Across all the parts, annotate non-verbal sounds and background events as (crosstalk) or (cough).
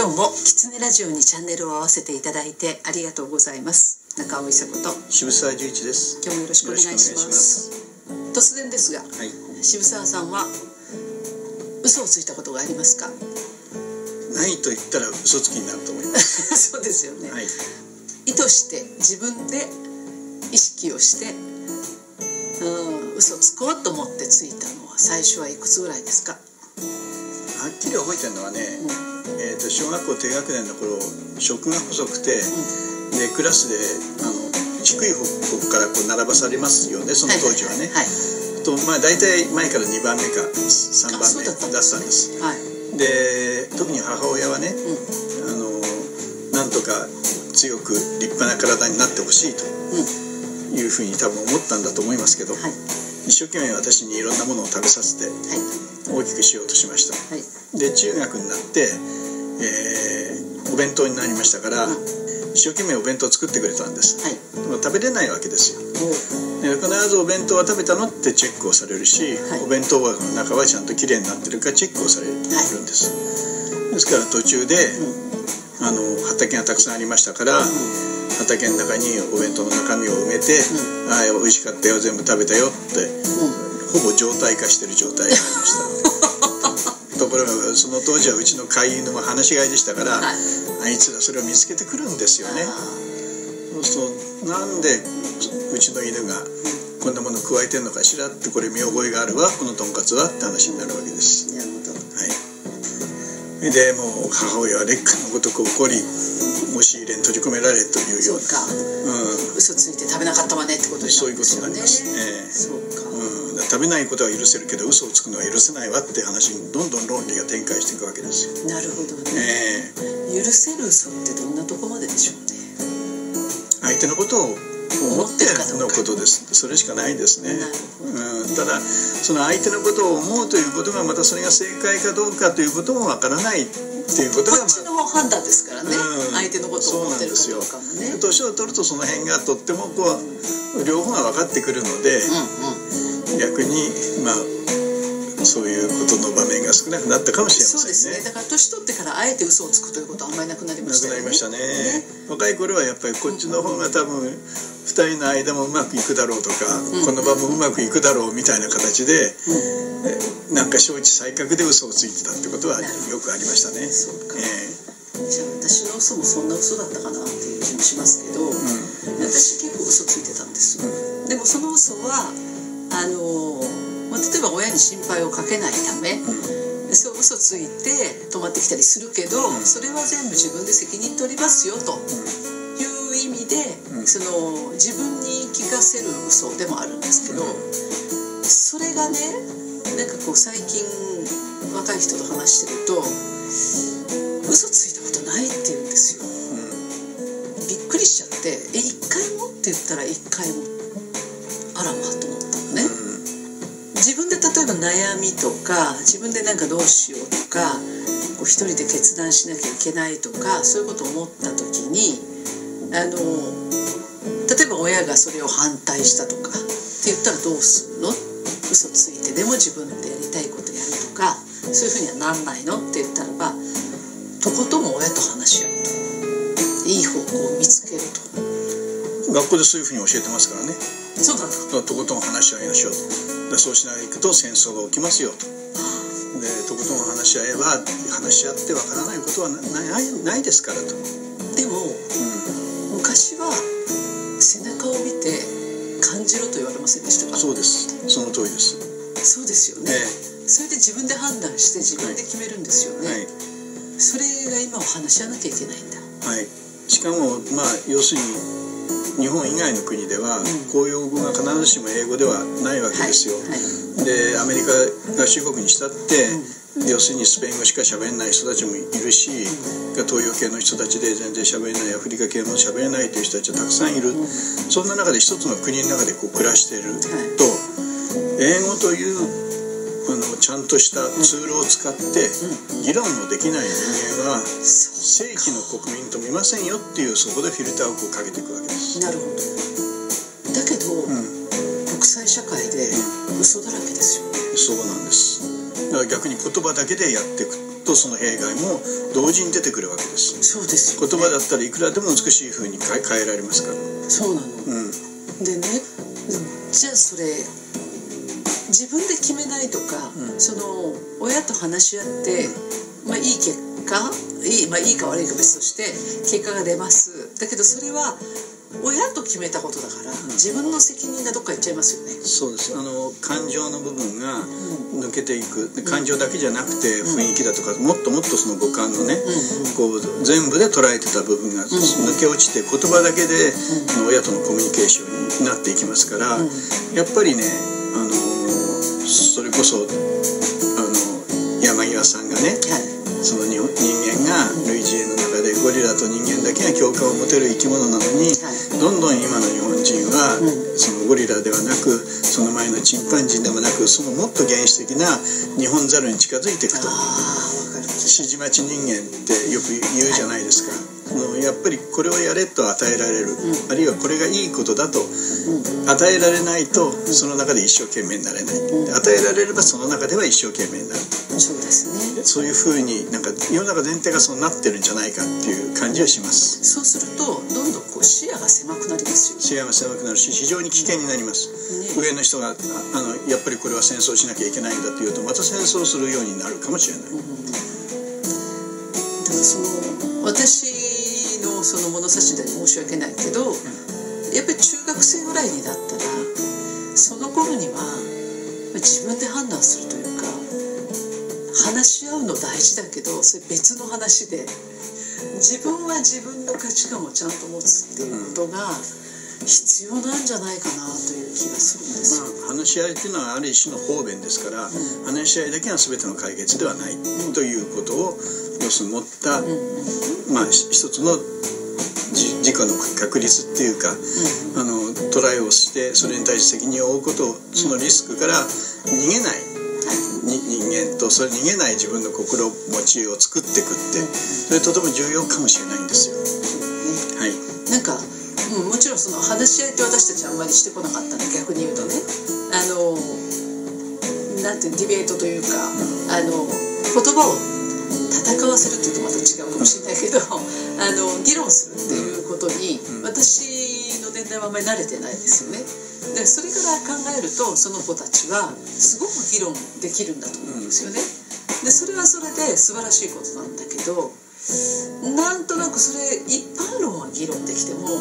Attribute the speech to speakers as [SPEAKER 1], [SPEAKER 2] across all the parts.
[SPEAKER 1] 今日もキツネラジオにチャンネルを合わせていただいてありがとうございます。中尾伊佐子と。
[SPEAKER 2] 渋沢十一です。
[SPEAKER 1] 今日もよろしくお願いします。突然ですが、
[SPEAKER 2] はい。
[SPEAKER 1] 渋沢さんは嘘をついたことがありますか？
[SPEAKER 2] ないと言ったら嘘つきになると思います。(laughs)
[SPEAKER 1] そうですよね、
[SPEAKER 2] はい。
[SPEAKER 1] 意図して自分で意識をしてうん嘘つこうと思ってついたのは最初はいくつぐらいですか、
[SPEAKER 2] はっきり覚えてるのはね、えー、と小学校低学年の頃食が細くて、でクラスであの低い方からこう並ばされますよねその当時はね、
[SPEAKER 1] はい。
[SPEAKER 2] とまあ大体前から2番目か3番目。だったん
[SPEAKER 1] です
[SPEAKER 2] です。
[SPEAKER 1] はい、
[SPEAKER 2] で特に母親はね、
[SPEAKER 1] う
[SPEAKER 2] あのなんとか強く立派な体になってほしいというふうに多分思ったんだと思いますけど、
[SPEAKER 1] はい
[SPEAKER 2] 一生懸命私にいろんなものを食べさせて
[SPEAKER 1] はい。
[SPEAKER 2] 大きくしようとしました。
[SPEAKER 1] はい。
[SPEAKER 2] で中学になって、えーお弁当になりましたから、
[SPEAKER 1] うん。
[SPEAKER 2] 一生懸命お弁当を作ってくれたんです。
[SPEAKER 1] はい。
[SPEAKER 2] 食べれないわけですよ。必ずお弁当は食べたのってチェックをされるし、
[SPEAKER 1] はい。
[SPEAKER 2] お弁当箱の中はちゃんときれいになってるかチェックをされるんです、ですから途中で、あの畑がたくさんありましたから、畑の中にお弁当の中身を埋めて「ああ美味しかったよ全部食べたよ」って
[SPEAKER 1] うん。
[SPEAKER 2] ほぼ状態化してる状態がありました (laughs) ところがその当時はうちの飼い犬も放し飼いでしたから、
[SPEAKER 1] はい。
[SPEAKER 2] あいつらそれを見つけてくるんですよね。
[SPEAKER 1] あ
[SPEAKER 2] そうするとなんでうちの犬がこんなもの加えてんのかしらってこれ見覚えがあるわこのとんかつはって話になるわけです。
[SPEAKER 1] ーなるほど。
[SPEAKER 2] はい。でもう母親は劣化のごとく怒り押し入れに閉じ込められというような。
[SPEAKER 1] そう
[SPEAKER 2] ん。
[SPEAKER 1] 嘘ついて食べなかったわねってことにな
[SPEAKER 2] そういうことになります、ええ
[SPEAKER 1] そうか、
[SPEAKER 2] うん、食べないことは許せるけど嘘をつくのは許せないわって話にどんどん論理が展開していくわけですよ、
[SPEAKER 1] なるほどね、
[SPEAKER 2] ええ。
[SPEAKER 1] 許せる嘘ってどんなとこまででしょうね。
[SPEAKER 2] 相手のことを思ってのことです。それしかないですね。
[SPEAKER 1] なるほど
[SPEAKER 2] うん、ただその相手のことを思うということがまたそれが正解かどうかということもわからないっていうことが、まあ。
[SPEAKER 1] こっちの判断ですからね、
[SPEAKER 2] うん
[SPEAKER 1] 相手のことを思ってるかどうかもね。
[SPEAKER 2] 年を取るとその辺がとってもこう両方が分かってくるので、
[SPEAKER 1] うんうん
[SPEAKER 2] 逆にまあそういうことの場面が少なくなったかもしれま
[SPEAKER 1] そうです
[SPEAKER 2] せんね。
[SPEAKER 1] ねだから年取ってからあえて嘘をつくということはあんまりなくなりま
[SPEAKER 2] なく
[SPEAKER 1] したよね。
[SPEAKER 2] なりましたね。若い頃はやっぱりこっちの方が多分2人の間もうまくいくだろうとか、
[SPEAKER 1] うん。
[SPEAKER 2] この場もうまくいくだろうみたいな形で、えなんか承知再覚で嘘をついてたってことはよくありましたね。
[SPEAKER 1] そうか。
[SPEAKER 2] え
[SPEAKER 1] じゃあ私の嘘もそんな嘘だったかなっていう気もしますけど、私結構嘘ついてたんです、でもその嘘はあの、まあ、例えば親に心配をかけないため、そう嘘ついて泊まってきたりするけど、それは全部自分で責任取りますよと。いう意味で、
[SPEAKER 2] うん。
[SPEAKER 1] その自分に聞かせる嘘でもあるんですけど、それがねなんかこう最近若い人と話してると嘘ついか自分でなんかどうしようとかこう一人で決断しなきゃいけないとかそういうことを思った時にあの例えば親がそれを反対したとかって言ったらどうすんの？嘘ついて。でも自分でやりたいことやるとかそういうふうにはなんないの？って言ったらばとことん親と話し合うと。いい方向を見つけると。
[SPEAKER 2] 学校でそういうふうに教えてますからね。
[SPEAKER 1] そうだ
[SPEAKER 2] とことん話し合いましょう。そうしないと戦争が起きますよ。と。でとことん話し合えば話し合ってわからないことはなないないですからと。
[SPEAKER 1] でも
[SPEAKER 2] う
[SPEAKER 1] 昔は背中を見て感じろと言われませんでした
[SPEAKER 2] ん、
[SPEAKER 1] か？
[SPEAKER 2] そうです。その通りです。
[SPEAKER 1] そうですよね、
[SPEAKER 2] え
[SPEAKER 1] それで自分で判断して自分で決めるんですよね、
[SPEAKER 2] はい。
[SPEAKER 1] それが今は話し合わなきゃいけないんだ。
[SPEAKER 2] はい、しかもまあ要するに日本以外の国では公用語が必ずしも英語ではないわけですよ、
[SPEAKER 1] はい。はい。
[SPEAKER 2] でアメリカ合衆国にしたって、要するにスペイン語しか喋れない人たちもいるし、東洋系の人たちで全然喋れないアフリカ系も喋れないという人たちはたくさんいる、そんな中で一つの国の中でこう暮らしていると、英語というあのちゃんとしたツールを使って議論のできない人間は正規の国民と見ませんよっていうそこでフィルターをかけていくわけです。
[SPEAKER 1] なるほど。だけど、
[SPEAKER 2] うん。
[SPEAKER 1] 国際社会で嘘だらけですよね。
[SPEAKER 2] そうなんですだから逆に言葉だけでやっていくとその弊害も同時に出てくるわけです
[SPEAKER 1] そうです。よ、ね、
[SPEAKER 2] 言葉だったらいくらでも美しい風に変え変えられますから。
[SPEAKER 1] そうなの
[SPEAKER 2] うん。
[SPEAKER 1] でねじゃあそれ自分で決めないとか、
[SPEAKER 2] うん。
[SPEAKER 1] その親と話し合って、まあいい結果いい,、まあ、いいか悪いか別として結果が出ます。だけどそれは親と決めたことだから、自分の責任がどっか行っちゃいますよね。
[SPEAKER 2] そうです。あの感情の部分が
[SPEAKER 1] うん。
[SPEAKER 2] 抜けていく。で感情だけじゃなくて雰囲気だとかもっともっとその五感のね
[SPEAKER 1] うん。うん
[SPEAKER 2] こう全部で捉えてた部分が抜け落ちて言葉だけであの親とのコミュニケーションになっていきますから
[SPEAKER 1] うん。
[SPEAKER 2] やっぱりねあのそれこそあの山際さんがね
[SPEAKER 1] はい。
[SPEAKER 2] その人人間が類似猿の中でゴリラと人間だけが共感を持てる生き物どんどん今の日本人は
[SPEAKER 1] うん。
[SPEAKER 2] そのゴリラではなくその前のチンパンジーでもなくそのもっと原始的な日本猿に近づいていくと。指示待ち人間ってよく言うじゃないですか、あのやっぱりこれをやれと与えられる、
[SPEAKER 1] ん。
[SPEAKER 2] あるいはこれがいいことだと。
[SPEAKER 1] うん。
[SPEAKER 2] 与えられないとその中で一生懸命になれない、
[SPEAKER 1] ん。
[SPEAKER 2] で与えられればその中では一生懸命になる。
[SPEAKER 1] そうですね。
[SPEAKER 2] そういうふうになんか世の中全体がそうなってるんじゃないかっていう感じはします。
[SPEAKER 1] そうするとどんどんこう視野が狭くなりますよ
[SPEAKER 2] 視野が狭くなるし非常に危険になります、
[SPEAKER 1] ね。
[SPEAKER 2] 上の人がああのやっぱりこれは戦争しなきゃいけないんだっていうとまた戦争するようになるかもしれない、
[SPEAKER 1] だからその私のその物差しで申し訳ないけどやっぱり中学生ぐらいになったらその頃には自分で判断するというか話し合うの大事だけどそれ別の話で自分は自分の価値観をちゃんと持つっていうことが必要なんじゃないかなという気がするんです。よ。
[SPEAKER 2] まあ、話し合いっていうのはある一種の方便ですから、話し合いだけが全ての解決ではないということを要するに持った、まあひ一つのじ自己の確率っていうか、あのトライをしてそれに対して責任を負うことをそのリスクから逃げない。に人間とそれ逃げない自分の心持ちを作っていくってそれとても重要かもしれないんですよ。はい。
[SPEAKER 1] なんか、うん、もちろんその話し合いって私たちあんまりしてこなかったんで逆に言うとねあのなんていうのディベートというかあの言葉を戦わせるっていうとまた違うかもしれないけど (laughs) あの議論するっていうことに
[SPEAKER 2] うん
[SPEAKER 1] 私の年代はあんまり慣れてないですよね。でそれから考えるとその子たちはすごく議論できるんだと思うんですよね。でそれはそれで素晴らしいことなんだけどなんとなくそれ一般論は議論できても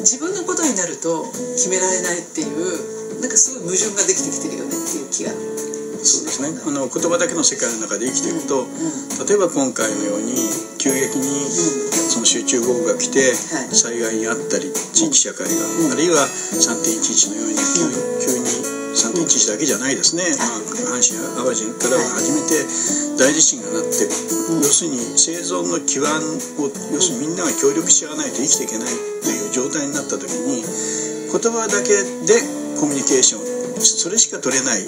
[SPEAKER 1] 自分のことになると決められないっていうなんかすごい矛盾ができてきてるよねっていう気が。
[SPEAKER 2] そうですね。あの言葉だけの世界の中で生きていくと、
[SPEAKER 1] うん。
[SPEAKER 2] 例えば今回のように急激にその集中豪雨が来て
[SPEAKER 1] はい。
[SPEAKER 2] 災害にあったり地域社会が、
[SPEAKER 1] うん。
[SPEAKER 2] あるいは3.11のように急急に3.11だけじゃないですね、まあ、阪神・淡路から初めて大地震がなって、
[SPEAKER 1] うん
[SPEAKER 2] 要するに生存の基盤を要するにみんなが協力し合わないと生きていけないという状態になった時に言葉だけでコミュニケーションそれしか取れない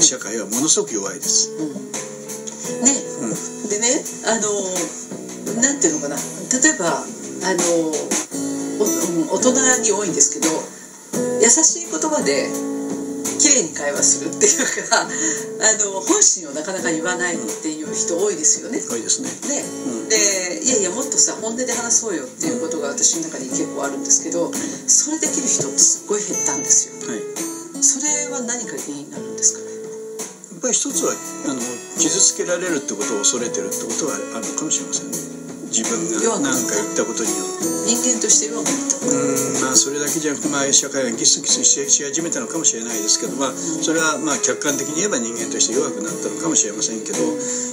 [SPEAKER 2] 社会はものすごく弱いです。
[SPEAKER 1] ね、
[SPEAKER 2] うん。
[SPEAKER 1] でねあのなんていうのかな。例えばあの大人に多いんですけど優しい言葉で綺麗に会話するっていうか (laughs) あの本心をなかなか言わないっていう人多いですよね。
[SPEAKER 2] 多いですね。
[SPEAKER 1] ね
[SPEAKER 2] うん
[SPEAKER 1] でいやいやもっとさ本音で話そうよっていうことが私の中に結構あるんですけどそれできる人ってすっごい減ったんですよ。
[SPEAKER 2] はい。
[SPEAKER 1] それは何か原因になるんですかね？
[SPEAKER 2] やっぱり一つはあの傷つけられるってことを恐れてるってことはあるのかもしれませんね。自分が何か言ったことによって。
[SPEAKER 1] 人間として弱くなった
[SPEAKER 2] うんまあそれだけじゃなくて、まあ、社会がギスギスし始めたのかもしれないですけど、まあ、それはまあ客観的に言えば人間として弱くなったのかもしれませんけど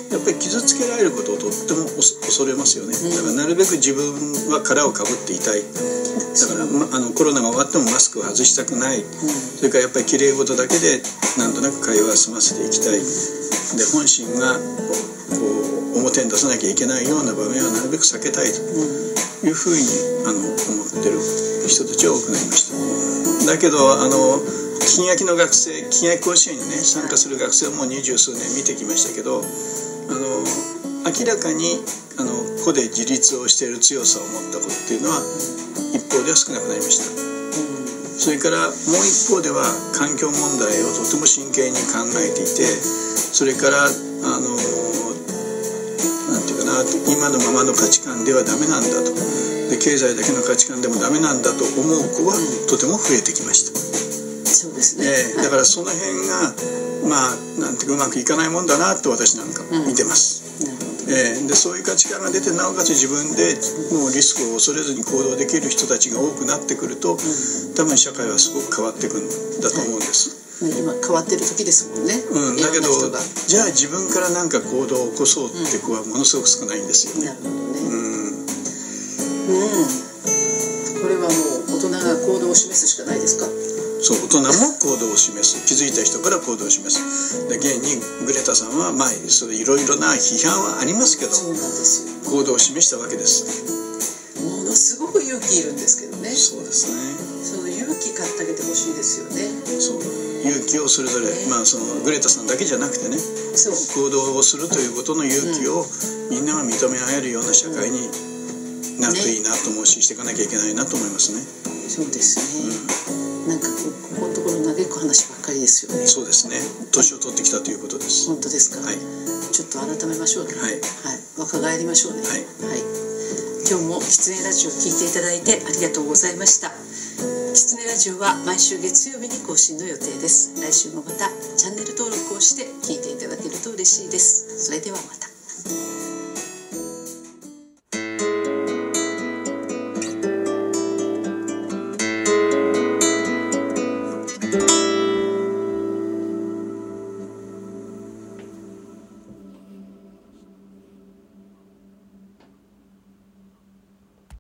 [SPEAKER 2] やっぱり傷つけられることをとっても恐れますよねだからなるべく自分は殻をかぶっていたいだから、ま、あのコロナが終わってもマスクを外したくないそれからやっぱり綺麗事だけでなんとなく会話を済ませていきたいで本心がこう表に出さなきゃいけないような場面はなるべく避けたいというふうにあの思ってる人たちは多くなりました。だけどあの金焼きの学生金焼き甲子園にね参加する学生をもう二十数年見てきましたけどあの明らかにあの個で自立をしている強さを持った子っていうのは一方では少なくなりました。それからもう一方では環境問題をとても真剣に考えていてそれからあの今のままの価値観ではダメなんだと。で経済だけの価値観でもダメなんだと思う子はとても増えてきました、
[SPEAKER 1] そうですね、
[SPEAKER 2] えーだからその辺がまあなんていうかうまくいかないもんだなと私なんか見てます、
[SPEAKER 1] なるほど。
[SPEAKER 2] えーでそういう価値観が出てなおかつ自分でもうリスクを恐れずに行動できる人たちが多くなってくると多分社会はすごく変わっていくんだと思うんです、
[SPEAKER 1] 今変わってる時ですもんね、
[SPEAKER 2] うん、だけどじゃあ自分からなんか行動を起こそうって子はものすごく少ないんですよね。
[SPEAKER 1] なるほどね、
[SPEAKER 2] うん。
[SPEAKER 1] うん、これはもう大人が行動を示すしかないですか？
[SPEAKER 2] そう大人も行動を示す。気づいた人から行動を示す。で現にグレタさんはまあそれいろいろな批判はありますけど
[SPEAKER 1] そうなんですよ
[SPEAKER 2] 行動を示したわけです。
[SPEAKER 1] ものすごく勇気いるんですけどね。
[SPEAKER 2] そうですね。
[SPEAKER 1] その勇気買ってあげてほしいですよね。
[SPEAKER 2] そう勇気をそれぞれ、まあそのグレタさんだけじゃなくてね行動をするということの勇気をみんなが認め合えるような社会になるといいなと思うししていかなきゃいけないなと思いますね、
[SPEAKER 1] そうですね、なんかこうここのところ嘆く話ばっかりですよね。
[SPEAKER 2] そうですね。年を取ってきたということです。
[SPEAKER 1] 本当ですか、
[SPEAKER 2] はい。
[SPEAKER 1] ちょっと改めましょうね。
[SPEAKER 2] はい。
[SPEAKER 1] はい、若返りましょうね。
[SPEAKER 2] はい。
[SPEAKER 1] はい、今日もキツネラジオを聞いていただいてありがとうございましたキツネラジオは毎週月曜日に更新の予定です。来週もまたチャンネル登録をして聞いていただけると嬉しいです。それではまた。